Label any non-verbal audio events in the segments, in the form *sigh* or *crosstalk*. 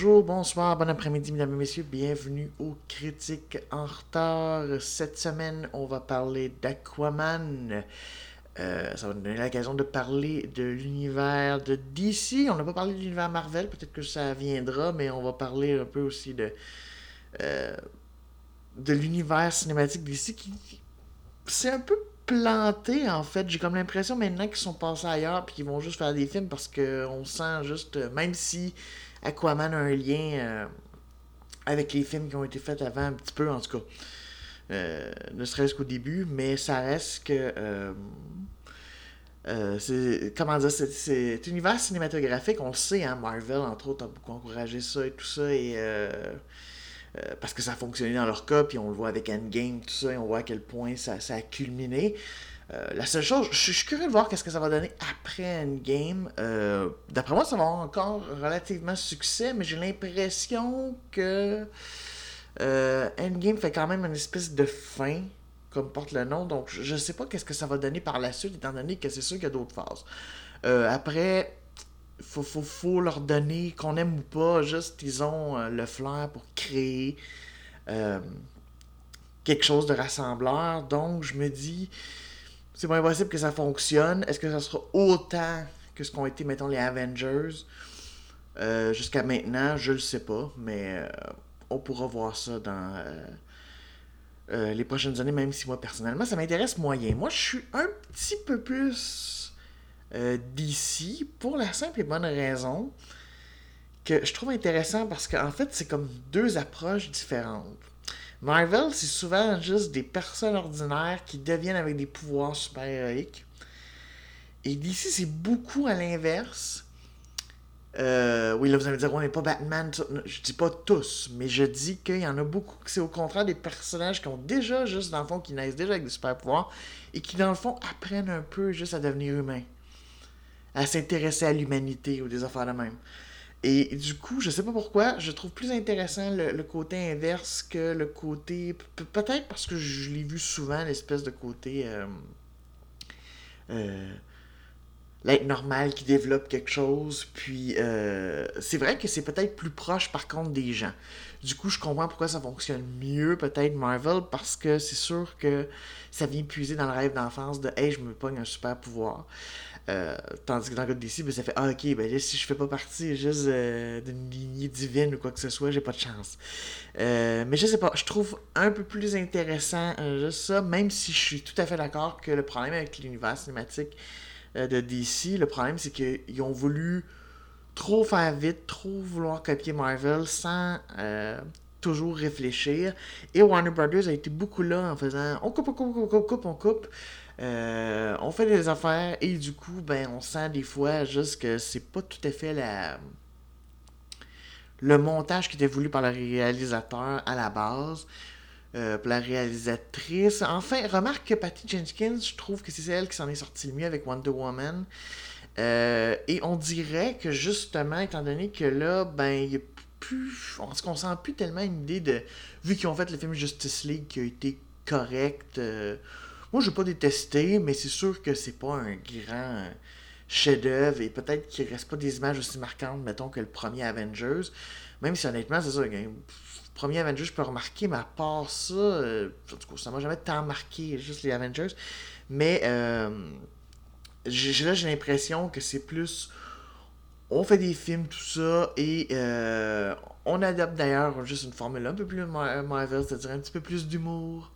Bonjour, bonsoir, bon après-midi, mesdames et messieurs. Bienvenue aux Critiques en retard. Cette semaine, on va parler d'Aquaman. Euh, ça va nous donner l'occasion de parler de l'univers de DC. On n'a pas parlé de l'univers Marvel, peut-être que ça viendra, mais on va parler un peu aussi de, euh, de l'univers cinématique DC qui c'est un peu planté en fait. J'ai comme l'impression maintenant qu'ils sont passés ailleurs puis qu'ils vont juste faire des films parce qu'on sent juste, même si Aquaman a un lien euh, avec les films qui ont été faits avant un petit peu en tout cas. Euh, ne serait-ce qu'au début, mais ça reste que. Euh, comment dire c'est univers cinématographique on le sait hein, Marvel entre autres a beaucoup encouragé ça et tout ça et parce que ça a fonctionné dans leur cas puis on le voit avec Endgame tout ça et on voit à quel point ça a culminé la seule chose, je suis curieux de voir qu'est-ce que ça va donner après Endgame. Euh, D'après moi, ça va avoir encore relativement succès, mais j'ai l'impression que euh, Endgame fait quand même une espèce de fin, comme porte le nom. Donc, je sais pas qu'est-ce que ça va donner par la suite, étant donné que c'est sûr qu'il y a d'autres phases. Euh, après, faut, faut, faut leur donner, qu'on aime ou pas, juste ils ont euh, le flair pour créer euh, quelque chose de rassembleur. Donc, je me dis c'est pas impossible que ça fonctionne. Est-ce que ça sera autant que ce qu'ont été, mettons, les Avengers? Euh, jusqu'à maintenant Je le sais pas, mais euh, on pourra voir ça dans euh, les prochaines années, même si moi, personnellement, ça m'intéresse moyen. Moi, je suis un petit peu plus d'ici pour la simple et bonne raison que je trouve intéressant parce qu'en fait, c'est comme deux approches différentes. Marvel, c'est souvent juste des personnes ordinaires qui deviennent avec des pouvoirs super-héroïques. Et d'ici, c'est beaucoup à l'inverse. Euh, oui, là, vous allez me dire, on n'est pas Batman. Je dis pas tous, mais je dis qu'il y en a beaucoup que c'est au contraire des personnages qui ont déjà, juste dans le fond, qui naissent déjà avec des super-pouvoirs et qui, dans le fond, apprennent un peu juste à devenir humains. À s'intéresser à l'humanité ou des affaires de même. Et du coup, je sais pas pourquoi, je trouve plus intéressant le, côté inverse que le côté. Peut-être parce que je l'ai vu souvent, l'espèce de côté. Euh, euh, l'être normal qui développe quelque chose. Puis euh, c'est vrai que c'est peut-être plus proche par contre des gens. Du coup, je comprends pourquoi ça fonctionne mieux peut-être Marvel parce que c'est sûr que ça vient puiser dans le rêve d'enfance de Hey, je me pogne un super pouvoir. Euh, tandis que dans le cas d'ici, ben, ça fait Ah, ok, ben si je fais pas partie juste euh, d'une lignée divine ou quoi que ce soit, j'ai pas de chance. Euh, mais je sais pas, je trouve un peu plus intéressant juste ça, même si je suis tout à fait d'accord que le problème avec l'univers cinématique de DC, le problème c'est qu'ils ont voulu trop faire vite, trop vouloir copier Marvel sans toujours réfléchir. Et Warner Brothers a été beaucoup là en faisant on coupe, on coupe, on coupe, on coupe, on coupe. Euh, on fait des affaires et du coup, ben, on sent des fois juste que c'est pas tout à fait la le montage qui était voulu par le réalisateur à la base. Euh, la réalisatrice. Enfin, remarque que Patty Jenkins, je trouve que c'est elle qui s'en est sortie le mieux avec Wonder Woman. Euh, et on dirait que justement, étant donné que là, ben, il y a plus. On se sent plus tellement une idée de. Vu qu'ils ont fait le film Justice League qui a été correct. Moi, je n'ai pas détesté, mais c'est sûr que c'est pas un grand chef-d'œuvre et peut-être qu'il reste pas des images aussi marquantes, mettons, que le premier Avengers. Même si honnêtement, c'est ça, le premier Avengers, je peux remarquer, mais à part ça, euh, en tout cas, ça m'a jamais tant marqué, juste les Avengers. Mais euh, là, j'ai l'impression que c'est plus. On fait des films, tout ça, et euh, on adapte d'ailleurs juste une formule un peu plus Marvel, c'est-à-dire un petit peu plus d'humour.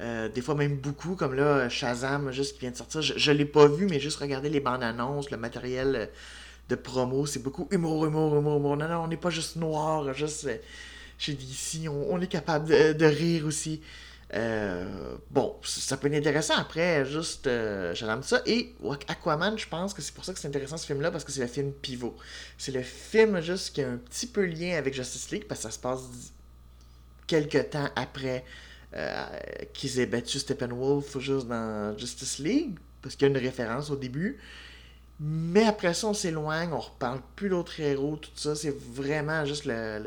Euh, des fois même beaucoup, comme là, Shazam, juste qui vient de sortir. Je, l'ai pas vu, mais juste regarder les bandes annonces, le matériel euh, de promo, c'est beaucoup humour, humour, humour, humour. Non, non, on n'est pas juste noir, juste euh, chez DC, on, est capable de, rire aussi. bon, ça peut être intéressant après, juste, j'aime ça. Et Aquaman, je pense que c'est pour ça que c'est intéressant ce film-là, parce que c'est le film pivot. C'est le film juste qui a un petit peu lien avec Justice League, parce que ça se passe quelques temps après euh, qu'ils aient battu Steppenwolf juste dans Justice League, parce qu'il y a une référence au début. Mais après ça, on s'éloigne, on reparle plus d'autres héros, tout ça. C'est vraiment juste le,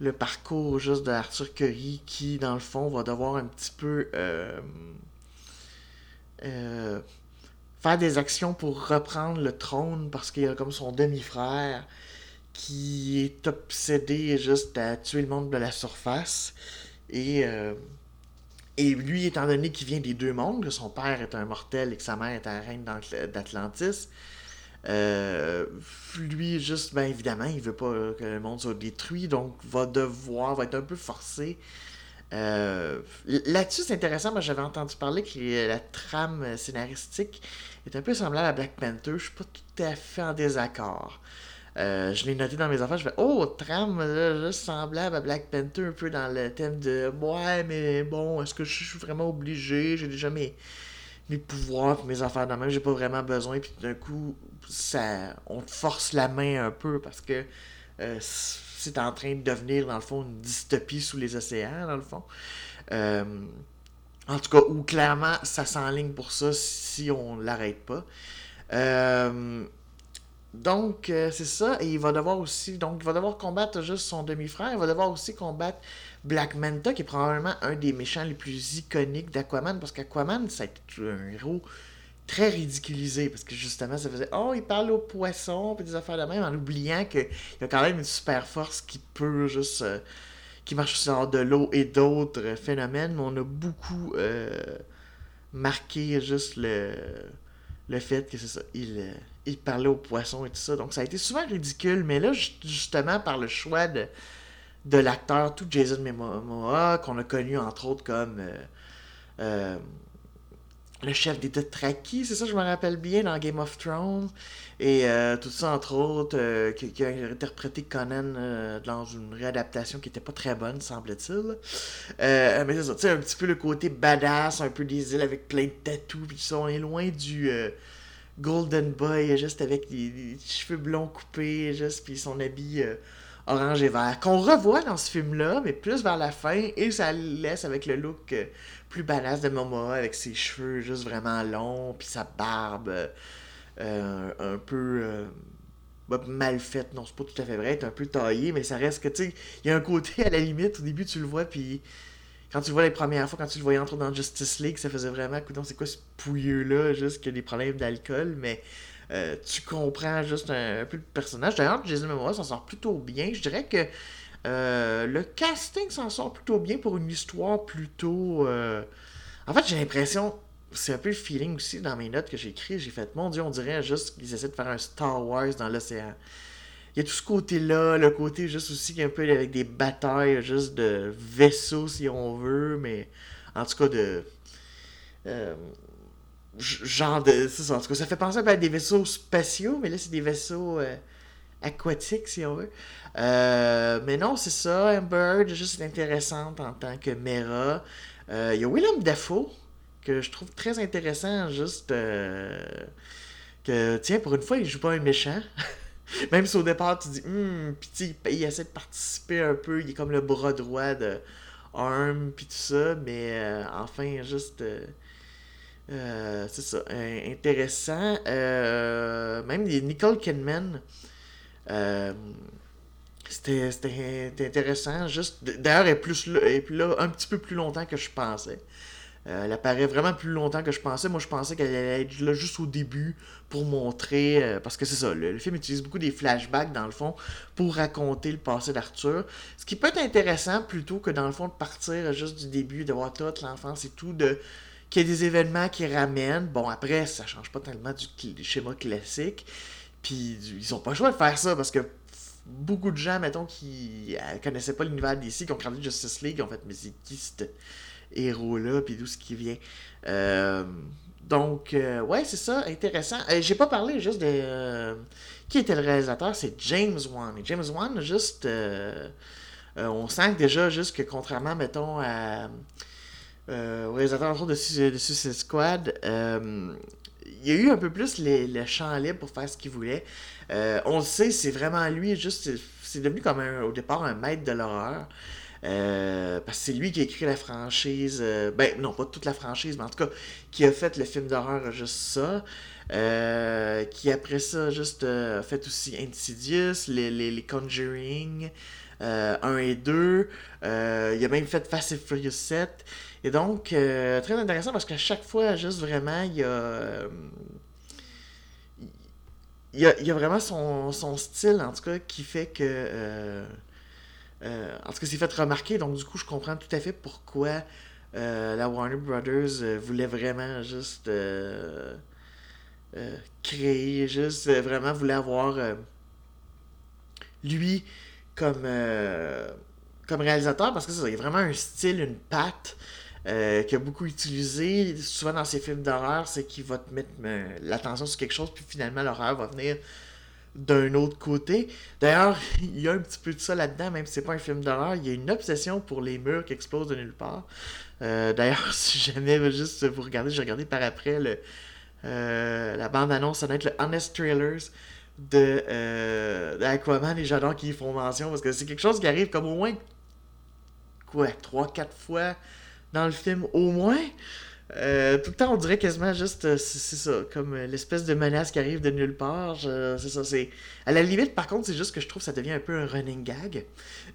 le, parcours juste de Arthur Curry qui, dans le fond, va devoir un petit peu euh, faire des actions pour reprendre le trône parce qu'il y a comme son demi-frère qui est obsédé juste à tuer le monde de la surface. Et, euh, et lui, étant donné qu'il vient des deux mondes, que son père est un mortel et que sa mère est un reine d'Atlantis, euh, lui, juste, ben évidemment, il veut pas que le monde soit détruit, donc va devoir, va être un peu forcé. Euh, là-dessus, c'est intéressant, moi j'avais entendu parler que la trame scénaristique est un peu semblable à Black Panther. Je suis pas tout à fait en désaccord. Euh, je l'ai noté dans mes affaires, je fais Oh, trame, juste semblable à Black Panther, un peu dans le thème de Ouais, mais bon, est-ce que je suis vraiment obligé? J'ai déjà mes, mes pouvoirs, mes affaires dans même, j'ai pas vraiment besoin, puis d'un coup, ça, on te force la main un peu parce que euh, c'est en train de devenir, dans le fond, une dystopie sous les océans, dans le fond. Euh, en tout cas, où clairement, ça s'enligne pour ça si on l'arrête pas. Euh, donc, euh, c'est ça. Et il va devoir aussi. Donc, il va devoir combattre juste son demi-frère. Il va devoir aussi combattre Black Manta, qui est probablement un des méchants les plus iconiques d'Aquaman. Parce qu'Aquaman, c'est un héros très ridiculisé. Parce que justement, ça faisait Oh, il parle aux poissons, puis des affaires de même, en oubliant qu'il y a quand même une super force qui peut juste. Euh, qui marche sur de l'eau et d'autres phénomènes. Mais on a beaucoup euh, marqué juste le, le fait que c'est ça. Il il parlait aux poissons et tout ça. Donc ça a été souvent ridicule, mais là, justement, par le choix de, de l'acteur, tout Jason Momoa, qu'on a connu entre autres comme euh, euh, le chef des Dothraki, c'est ça, je me rappelle bien, dans Game of Thrones. Et euh, tout ça, entre autres, qui, a interprété Conan dans une réadaptation qui était pas très bonne, semble-t-il. mais c'est ça, tu sais, un petit peu le côté badass, un peu des îles avec plein de tatous, puis ça, on est loin du Golden Boy, juste avec des, cheveux blonds coupés, juste, puis son habit euh, orange et vert. Qu'on revoit dans ce film-là, mais plus vers la fin, et ça laisse avec le look euh, plus badass de Momoa, avec ses cheveux juste vraiment longs, puis sa barbe euh, un peu mal faite. Non, c'est pas tout à fait vrai, un peu taillé, mais ça reste que, tu sais, il y a un côté à la limite, au début tu le vois, puis quand tu le vois les premières fois, quand tu le voyais entrer dans Justice League, ça faisait vraiment, écoute, c'est quoi ce pouilleux-là, juste qu'il a des problèmes d'alcool, mais euh, tu comprends juste un, peu le personnage. D'ailleurs, Jason Momoa s'en sort plutôt bien. Je dirais que euh, le casting s'en sort plutôt bien pour une histoire plutôt. Euh, en fait, j'ai l'impression, c'est un peu le feeling aussi dans mes notes que j'ai écrit. J'ai fait, mon Dieu, on dirait juste qu'ils essaient de faire un Star Wars dans l'océan il y a tout ce côté-là, le côté juste aussi un peu avec des batailles juste de vaisseaux si on veut, mais en tout cas de. Euh, genre de. Ça, en tout cas, ça fait penser à des vaisseaux spatiaux, mais là c'est des vaisseaux euh, aquatiques si on veut. Euh, mais non, c'est ça, Amber, juste intéressante en tant que Mera. Il y a Willem Dafoe, que je trouve très intéressant, juste. que, tiens, pour une fois, il joue pas un méchant. *laughs* *laughs* Même si au départ, tu dis, hum, pis il essaie de participer un peu, il est comme le bras droit de Arm, puis tout ça, mais euh, enfin, juste. Euh, euh, c'est ça, intéressant. même Nicole Kidman. c'était intéressant. Juste, d'ailleurs, elle est plus elle est là un petit peu plus longtemps que je pensais. Euh, elle apparaît vraiment plus longtemps que je pensais. Moi, je pensais qu'elle allait être là juste au début pour montrer. Euh, parce que c'est ça, le, film utilise beaucoup des flashbacks, dans le fond, pour raconter le passé d'Arthur. Ce qui peut être intéressant plutôt que, dans le fond, de partir juste du début, de voir toute l'enfance et tout, de qu'il y ait des événements qui ramènent. Bon, après, ça change pas tellement du, schéma classique. Puis, ils ont pas le choix de faire ça parce que beaucoup de gens, mettons, qui euh, connaissaient pas l'univers d'ici, qui ont regardé Justice League, ont fait, mais c'est qui héros-là, puis d'où ce qui vient. Euh, donc, euh, ouais, c'est ça, intéressant. Euh, j'ai pas parlé juste de. qui était le réalisateur C'est James Wan. Et James Wan, juste. on sent déjà, juste que contrairement, mettons, à, au réalisateur de, de Suicide Squad, il y a eu un peu plus le champ libre pour faire ce qu'il voulait. on le sait, c'est vraiment lui, juste. C'est devenu comme au départ un maître de l'horreur. Euh, parce que c'est lui qui a écrit la franchise. Euh, ben, non, pas toute la franchise, mais en tout cas, qui a fait le film d'horreur juste ça. Euh, qui après ça, juste a fait aussi Insidious, les, les, Conjuring. 1 et 2. il a même fait Fast and Furious 7. Et donc, très intéressant parce qu'à chaque fois, juste vraiment, il y a il y a, vraiment son, style, en tout cas, qui fait que. Euh, euh, en tout cas, c'est fait remarquer, donc du coup, je comprends tout à fait pourquoi euh, la Warner Brothers voulait vraiment juste créer, juste vraiment voulait avoir lui comme, comme réalisateur, parce que ça, a vraiment un style, une patte. Euh, qu'il a beaucoup utilisé souvent dans ses films d'horreur, c'est qu'il va te mettre euh, l'attention sur quelque chose, puis finalement l'horreur va venir d'un autre côté. D'ailleurs, *laughs* il y a un petit peu de ça là-dedans, même si c'est pas un film d'horreur, il y a une obsession pour les murs qui explosent de nulle part. Euh, d'ailleurs, *laughs* si jamais juste vous regardez, j'ai regardé par après le, la bande-annonce, ça va être le Honest Trailers de d'Aquaman et j'adore qu'ils font mention parce que c'est quelque chose qui arrive comme au moins quoi, 3-4 fois dans le film, au moins. Euh, tout le temps, on dirait quasiment juste, euh, c'est ça, comme euh, l'espèce de menace qui arrive de nulle part. C'est ça, c'est. À la limite, par contre, c'est juste que je trouve que ça devient un peu un running gag. *laughs*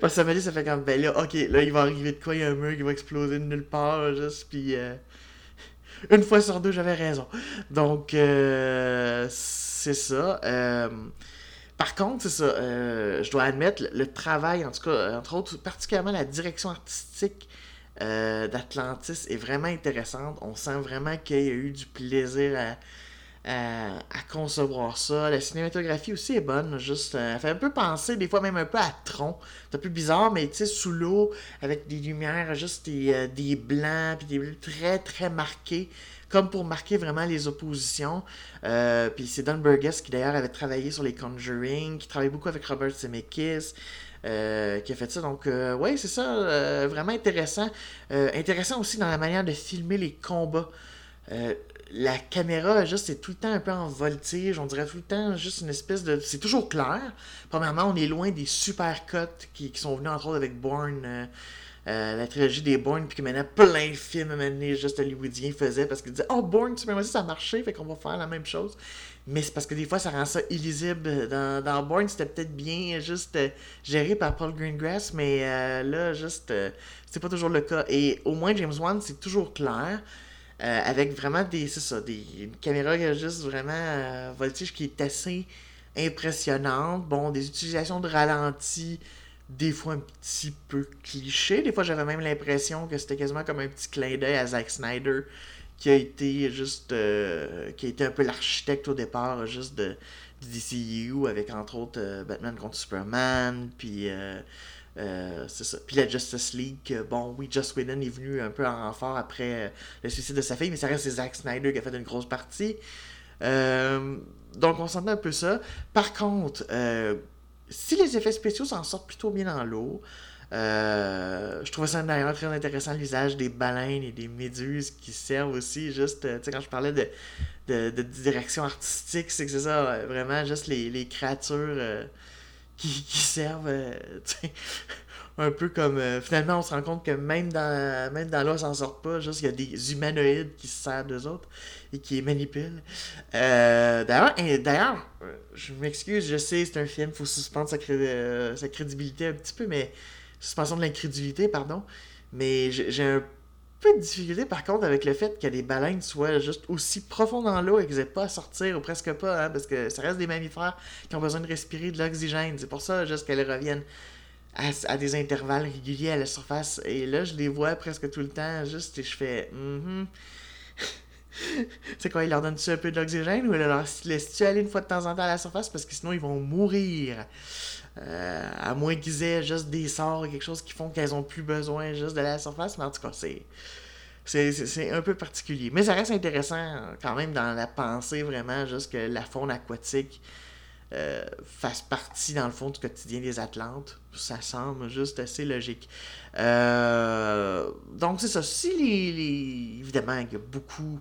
Parce que ça me dit, ça fait comme, ben là, ok, là, il va arriver de quoi, il y a un mur qui va exploser de nulle part, juste, puis. *laughs* Une fois sur deux, j'avais raison. Donc, c'est ça. Par contre, c'est ça, je dois admettre, le, travail, en tout cas, entre autres, particulièrement la direction artistique euh, d'Atlantis est vraiment intéressante. On sent vraiment qu'il y a eu du plaisir à, concevoir ça. La cinématographie aussi est bonne, juste, euh, elle fait un peu penser, des fois même un peu à Tron. C'est un peu bizarre, mais tu sais, sous l'eau, avec des lumières, juste des, euh, blancs, puis des bleus très très marqués comme pour marquer vraiment les oppositions. puis c'est Don Burgess qui d'ailleurs avait travaillé sur les Conjuring, qui travaille beaucoup avec Robert Zemeckis. Euh, qui a fait ça. Donc, euh, ouais, c'est ça, euh, vraiment intéressant. intéressant aussi dans la manière de filmer les combats. la caméra, juste, c'est tout le temps un peu en voltige. On dirait tout le temps juste une espèce de. C'est toujours clair. Premièrement, on est loin des super cuts qui, qui sont venus entre autres avec Bourne. la trilogie des Bourne, puis que maintenant plein de films maintenant juste hollywoodiens faisaient parce qu'ils disaient Oh, Bourne, tu ça a marché, fait qu'on va faire la même chose mais c'est parce que des fois, ça rend ça illisible. Dans, dans Born, c'était peut-être bien juste euh, géré par Paul Greengrass, mais euh, là, juste, euh, c'est pas toujours le cas. Et au moins, James Wan, c'est toujours clair. avec vraiment des, c'est ça, des, une caméra juste vraiment voltige qui est assez impressionnante. Bon, des utilisations de ralenti, des fois un petit peu cliché. Des fois, j'avais même l'impression que c'était quasiment comme un petit clin d'œil à Zack Snyder qui a été juste euh, qui a été un peu l'architecte au départ juste de du DCU avec entre autres euh, Batman contre Superman puis euh, c'est ça. Puis la Justice League bon oui Joss Whedon est venu un peu en renfort après le suicide de sa fille mais ça reste Zack Snyder qui a fait une grosse partie. Donc on s'entend un peu ça. Par contre si les effets spéciaux s'en sortent plutôt bien dans l'eau euh, je trouvais ça d'ailleurs très intéressant l'usage des baleines et des méduses qui servent aussi juste, euh, tu sais, quand je parlais de, de, direction artistique, c'est que c'est ça, euh, vraiment juste les, les créatures qui, qui, servent, *laughs* un peu comme, finalement on se rend compte que même dans, même dans l'eau, ça s'en sort pas, juste il y a des humanoïdes qui se servent d'eux autres et qui les manipulent. d'ailleurs, d'ailleurs, je m'excuse, je sais, c'est un film, faut suspendre sa, sa crédibilité un petit peu, mais suspension de l'incrédulité, pardon. Mais j'ai un peu de difficulté par contre avec le fait que les baleines soient juste aussi profondes dans l'eau et qu'elles n'aient pas à sortir ou presque pas, hein, parce que ça reste des mammifères qui ont besoin de respirer de l'oxygène. C'est pour ça juste qu'elles reviennent à, des intervalles réguliers à la surface. Et là, je les vois presque tout le temps, juste et je fais. Mm *laughs* C'est quoi, ils leur donnent-tu un peu d'oxygène ou ils leur laissent-tu aller une fois de temps en temps à la surface parce que sinon ils vont mourir? Euh, à moins qu'ils aient juste des sorts, quelque chose qui font qu'elles ont plus besoin juste de la surface. Mais en tout cas, c'est. C'est un peu particulier. Mais ça reste intéressant quand même dans la pensée, vraiment, juste que la faune aquatique euh, fasse partie, dans le fond, du quotidien des Atlantes. Ça semble juste assez logique. Euh, donc, c'est ça. Si les, Évidemment, il y a beaucoup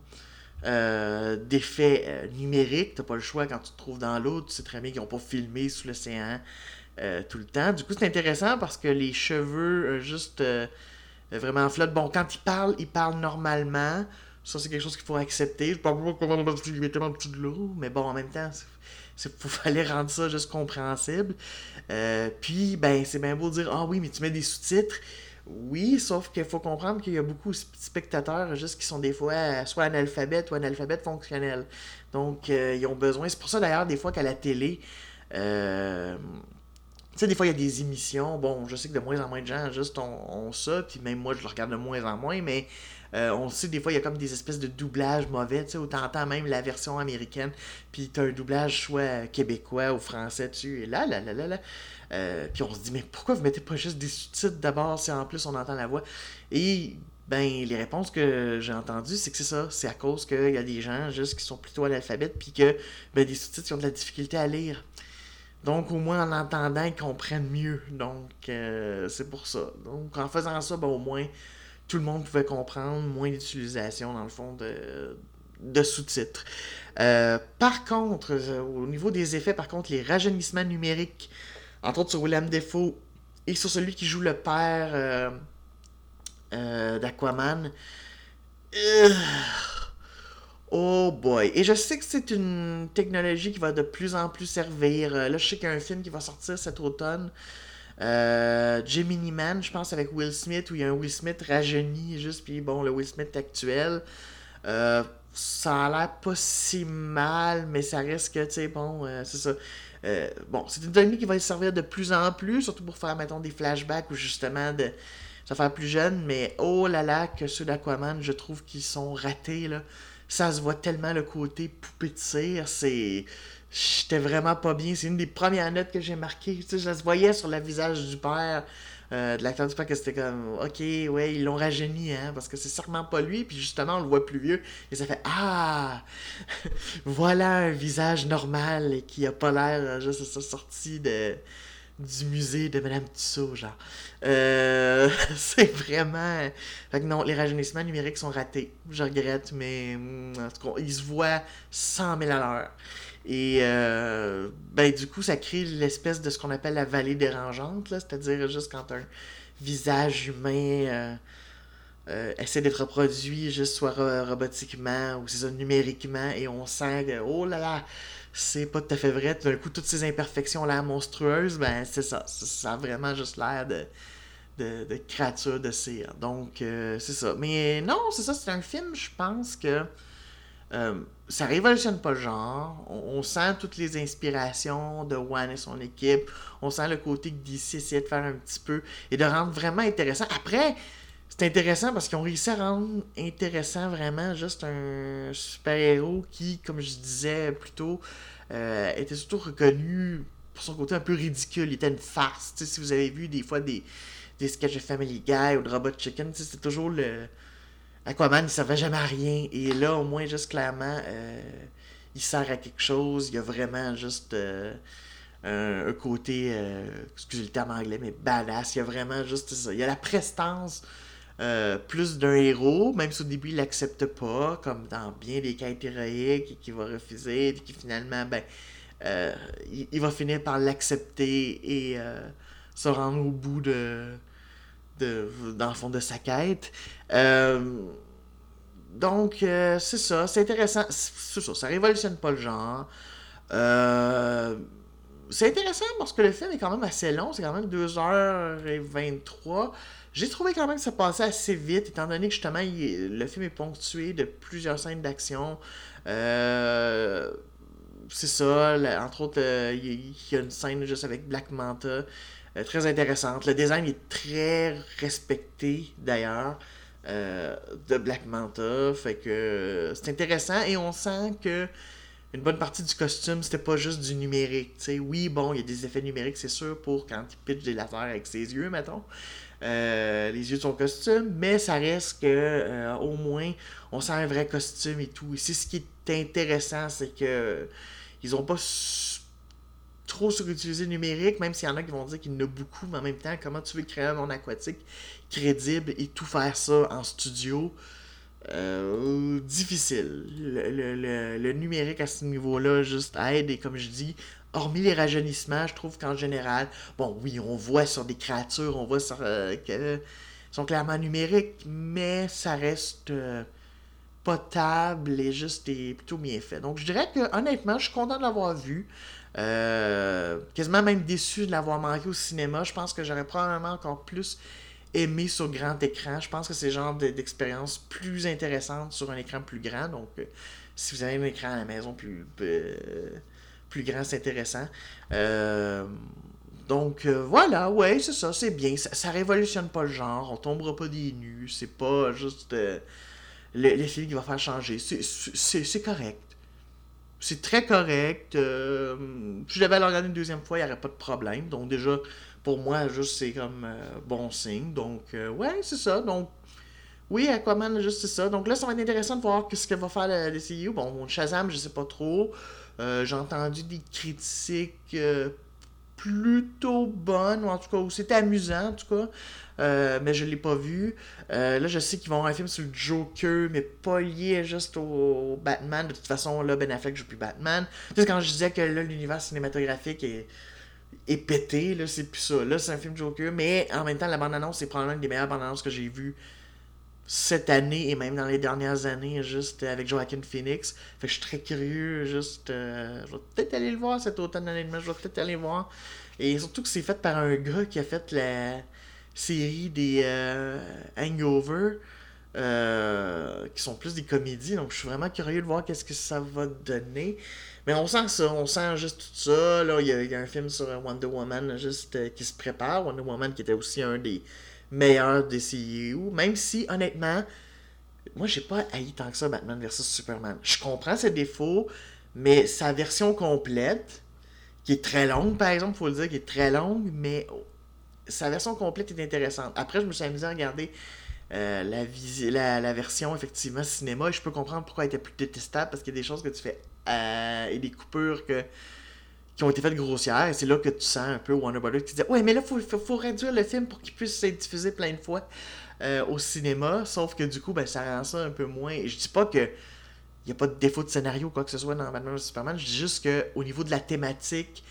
d'effets numériques. T'as pas le choix quand tu te trouves dans l'eau. Tu sais très bien qu'ils n'ont pas filmé sous l'océan. Euh, tout le temps. Du coup, c'est intéressant parce que les cheveux, euh, juste euh, vraiment flottent. Bon, quand il parle, il parle normalement. Ça, c'est quelque chose qu'il faut accepter. Je parle pas comment il est tellement petit de l'eau, mais bon, en même temps, Il fallait *laughs* rendre ça juste compréhensible. Euh, puis, ben, c'est bien beau de dire Ah oui, mais tu mets des sous-titres. Oui, sauf qu'il faut comprendre qu'il y a beaucoup de spectateurs qui sont des fois soit analphabètes ou analphabètes fonctionnels. Donc, euh, ils ont besoin. C'est pour ça d'ailleurs, des fois qu'à la télé, euh, tu sais, des fois, il y a des émissions. Bon, je sais que de moins en moins de gens juste ont, ça, puis même moi, je le regarde de moins en moins, mais euh, on sait des fois, il y a comme des espèces de doublages mauvais, tu sais, où t'entends même la version américaine, puis t'as un doublage soit québécois ou français dessus, et là, là, là, là, là. Euh, puis on se dit, mais pourquoi vous mettez pas juste des sous-titres d'abord si en plus on entend la voix? Et ben, les réponses que j'ai entendues, c'est que c'est ça. C'est à cause qu'il y a des gens juste qui sont plutôt analphabètes, puis que ben, des sous-titres, ils ont de la difficulté à lire. Donc, au moins en entendant, ils comprennent mieux. Donc, euh, c'est pour ça. Donc, en faisant ça, ben, au moins, tout le monde pouvait comprendre, moins d'utilisation, dans le fond, de, de sous-titres. Euh, par contre, au niveau des effets, par contre, les rajeunissements numériques entre autres sur William Defoe et sur celui qui joue le père euh, euh, d'Aquaman. Euh, oh boy. Et je sais que c'est une technologie qui va de plus en plus servir. Là, je sais qu'il y a un film qui va sortir cet automne. Gemini Man, je pense, avec Will Smith, où il y a un Will Smith rajeuni, juste, puis bon, le Will Smith actuel. ça a l'air pas si mal, mais ça reste que, tu sais, bon, c'est ça. Euh, bon, c'est une technique qui va servir de plus en plus, surtout pour faire, mettons, des flashbacks ou justement de se faire plus jeune, mais oh là là, que ceux d'Aquaman, je trouve qu'ils sont ratés, là. Ça se voit tellement le côté poupée de cire, c'est... J'étais vraiment pas bien. C'est une des premières notes que j'ai marquées. Tu sais, ça se voyait sur le visage du père. Euh, de l'acteur du père que c'était comme ok ouais ils l'ont rajeuni hein parce que c'est sûrement pas lui puis justement on le voit plus vieux et ça fait ah *laughs* voilà un visage normal et qui a pas l'air euh, juste ça sorti de du musée de Madame Tussaud, genre. Euh, *laughs* c'est vraiment. Fait que non, les rajeunissements numériques sont ratés. Je regrette, mais mm, en tout cas, ils se voient 100 000 à l'heure. Et euh, ben, du coup, ça crée l'espèce de ce qu'on appelle la vallée dérangeante, c'est-à-dire juste quand un visage humain euh, euh, essaie d'être reproduit, juste soit robotiquement ou c'est numériquement, et on sent que, oh là là, c'est pas tout à fait vrai. D'un coup, toutes ces imperfections là monstrueuses, ben c'est ça. Ça a vraiment juste l'air de, de, de créatures de cire. Donc, c'est ça. Mais non, c'est ça, c'est un film, je pense que ça révolutionne pas le genre. On, sent toutes les inspirations de One et son équipe. On sent le côté que DC essayait de faire un petit peu et de rendre vraiment intéressant. Après, c'est intéressant parce qu'ils ont réussi à rendre intéressant vraiment juste un super-héros qui, comme je disais plus tôt, euh, était surtout reconnu pour son côté un peu ridicule. Il était une farce. si vous avez vu des fois des, sketchs de Family Guy ou de Robot Chicken, c'était toujours le Aquaman, il servait jamais à rien. Et là, au moins, juste clairement, euh, il sert à quelque chose. Il y a vraiment juste euh, un, côté, euh, excusez le terme anglais, mais badass. Il y a vraiment juste ça. Il y a la prestance plus d'un héros, même si au début il l'accepte pas, comme dans bien des quêtes héroïques, et qui va refuser, et qui finalement, ben, il, va finir par l'accepter et se rendre au bout de dans le fond de sa quête. Euh, donc, euh, c'est ça, c'est intéressant. C'est ça, ça révolutionne pas le genre. Euh, c'est intéressant parce que le film est quand même assez long, c'est quand même 2h23. J'ai trouvé quand même que ça passait assez vite, étant donné que justement, le film est ponctué de plusieurs scènes d'action. c'est ça, entre autres, il y, a une scène juste avec Black Manta euh, très intéressante. Le design est très respecté d'ailleurs euh, de Black Manta. Fait que euh, c'est intéressant et on sent que une bonne partie du costume, c'était pas juste du numérique. oui, bon, il y a des effets numériques, c'est sûr, pour quand il pitch des lasers avec ses yeux, mettons. les yeux de son costume, mais ça reste que au moins on sent un vrai costume et tout. C'est ce qui est intéressant, c'est que ils ont pas trop surutilisé numérique, même s'il y en a qui vont dire qu'il y en a beaucoup, mais en même temps, comment tu veux créer un monde aquatique crédible et tout faire ça en studio? Euh, difficile. Le, numérique à ce niveau-là juste aide et comme je dis, hormis les rajeunissements, je trouve qu'en général, bon oui, on voit sur des créatures, on voit sur euh, sont clairement numériques, mais ça reste euh, potable et juste et plutôt bien fait. Donc je dirais que honnêtement, je suis content de l'avoir vu. Euh, quasiment même déçu de l'avoir manqué au cinéma. Je pense que j'aurais probablement encore plus aimé sur grand écran. Je pense que c'est le genre d'expérience plus intéressante sur un écran plus grand. Donc, euh, si vous avez un écran à la maison plus, euh, plus grand, c'est intéressant. donc, voilà, ouais, c'est ça, c'est bien. Ça, ça, révolutionne pas le genre. On tombera pas des nus. C'est pas juste le, le, film qui va faire changer. C'est correct c'est très correct. Euh, si je devais le regarder une deuxième fois, il n'y aurait pas de problème. Donc déjà, pour moi, juste c'est comme euh, bon signe. Donc euh, ouais, c'est ça. Donc oui, Aquaman, juste c'est ça. Donc là, ça va être intéressant de voir ce que va faire le DCU. Bon, Shazam, je sais pas trop. J'ai entendu des critiques plutôt bonnes, ou en tout cas, c'était amusant, en tout cas. Euh, mais je l'ai pas vu. Euh, là, je sais qu'ils vont avoir un film sur Joker, mais pas lié juste au Batman. De toute façon, là, Ben Affleck joue plus Batman. Tu quand je disais que là, l'univers cinématographique est, est pété, là, c'est plus ça. Là, c'est un film Joker, mais en même temps, la bande-annonce, c'est probablement une des meilleures bandes-annonces que j'ai vues cette année et même dans les dernières années, juste avec Joaquin Phoenix. Fait que je suis très curieux, juste. Euh, je vais peut-être aller le voir cet automne, honnêtement. Je vais peut-être aller le voir. Et surtout que c'est fait par un gars qui a fait la série des euh, Hangover, euh, qui sont plus des comédies. Donc, je suis vraiment curieux de voir qu'est-ce que ça va donner. Mais on sent ça, on sent juste tout ça. Là, il y, a un film sur Wonder Woman juste euh, qui se prépare. Wonder Woman qui était aussi un des meilleurs des CU. Même si, honnêtement, moi, j'ai pas haï tant que ça Batman vs Superman. Je comprends ses défauts, mais sa version complète, qui est très longue, par exemple, faut le dire, qui est très longue, mais sa version complète est intéressante. Après, je me suis amusé à regarder euh, la, la, version effectivement cinéma et je peux comprendre pourquoi elle était plus détestable parce qu'il y a des choses que tu fais euh, et des coupures que, qui ont été faites grossières et c'est là que tu sens un peu Warner Brothers qui dit Ouais, mais là, il faut, faut, réduire le film pour qu'il puisse être diffusé plein de fois euh, au cinéma. Sauf que du coup, ben, ça rend ça un peu moins. Je dis pas que il n'y a pas de défaut de scénario quoi que ce soit dans Batman Superman. Je dis juste qu'au niveau de la thématique,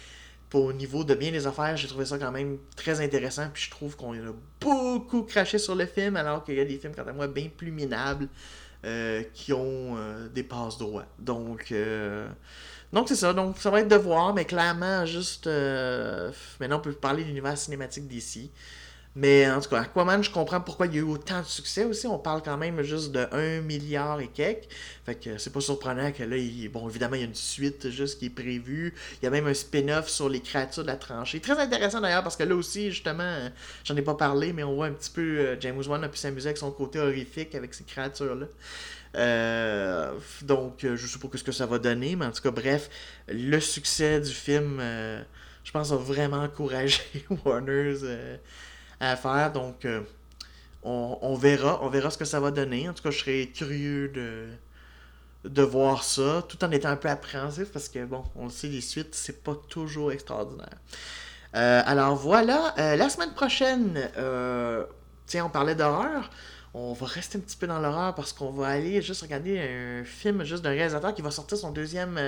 au niveau de bien des affaires, j'ai trouvé ça quand même très intéressant. Puis je trouve qu'on a beaucoup craché sur le film, alors qu'il y a des films, quant à moi, bien plus minables euh, qui ont euh, des passes droits. Donc, euh, donc c'est ça. Donc, ça va être de voir, mais clairement, juste. maintenant, on peut parler de l'univers cinématique d'ici. Mais en tout cas, Aquaman, je comprends pourquoi il y a eu autant de succès aussi. On parle quand même juste de 1 milliard et quelques. Fait que c'est pas surprenant que là, bon, évidemment, il y a une suite juste qui est prévue. Il y a même un spin-off sur les créatures de la tranchée. Très intéressant d'ailleurs, parce que là aussi, justement, j'en ai pas parlé, mais on voit un petit peu euh, James Wan a pu s'amuser avec son côté horrifique avec ces créatures-là. Euh, donc, euh, je sais pas ce que ça va donner, mais en tout cas, bref, le succès du film, je pense, a vraiment encouragé *laughs* Warner's à faire. Donc, euh, on, verra. On verra ce que ça va donner. En tout cas, je serais curieux de, de voir ça, tout en étant un peu appréhensif, parce que, bon, on le sait, les suites, c'est pas toujours extraordinaire. Euh, alors voilà, euh, la semaine prochaine, tiens, on parlait d'horreur. On va rester un petit peu dans l'horreur parce qu'on va aller juste regarder un film juste d'un réalisateur qui va sortir son deuxième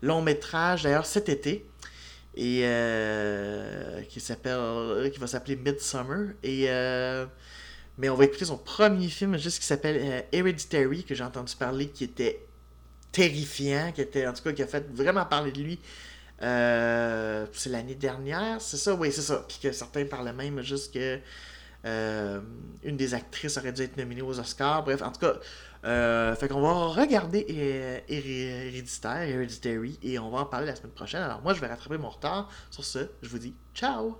long métrage d'ailleurs cet été et euh, qui s'appelle qui va s'appeler Midsummer. Et euh, mais on va écouter son premier film juste qui s'appelle euh, Hereditary que j'ai entendu parler qui était terrifiant qui était en tout cas qui a fait vraiment parler de lui c'est l'année dernière c'est ça? Oui c'est ça. Puis que certains parlaient même juste que une des actrices aurait dû être nominée aux Oscars. Bref en tout cas euh, fait qu'on va regarder Héréditaire, Hereditary, et on va en parler la semaine prochaine. Alors moi, je vais rattraper mon retard. Sur ce, je vous dis ciao!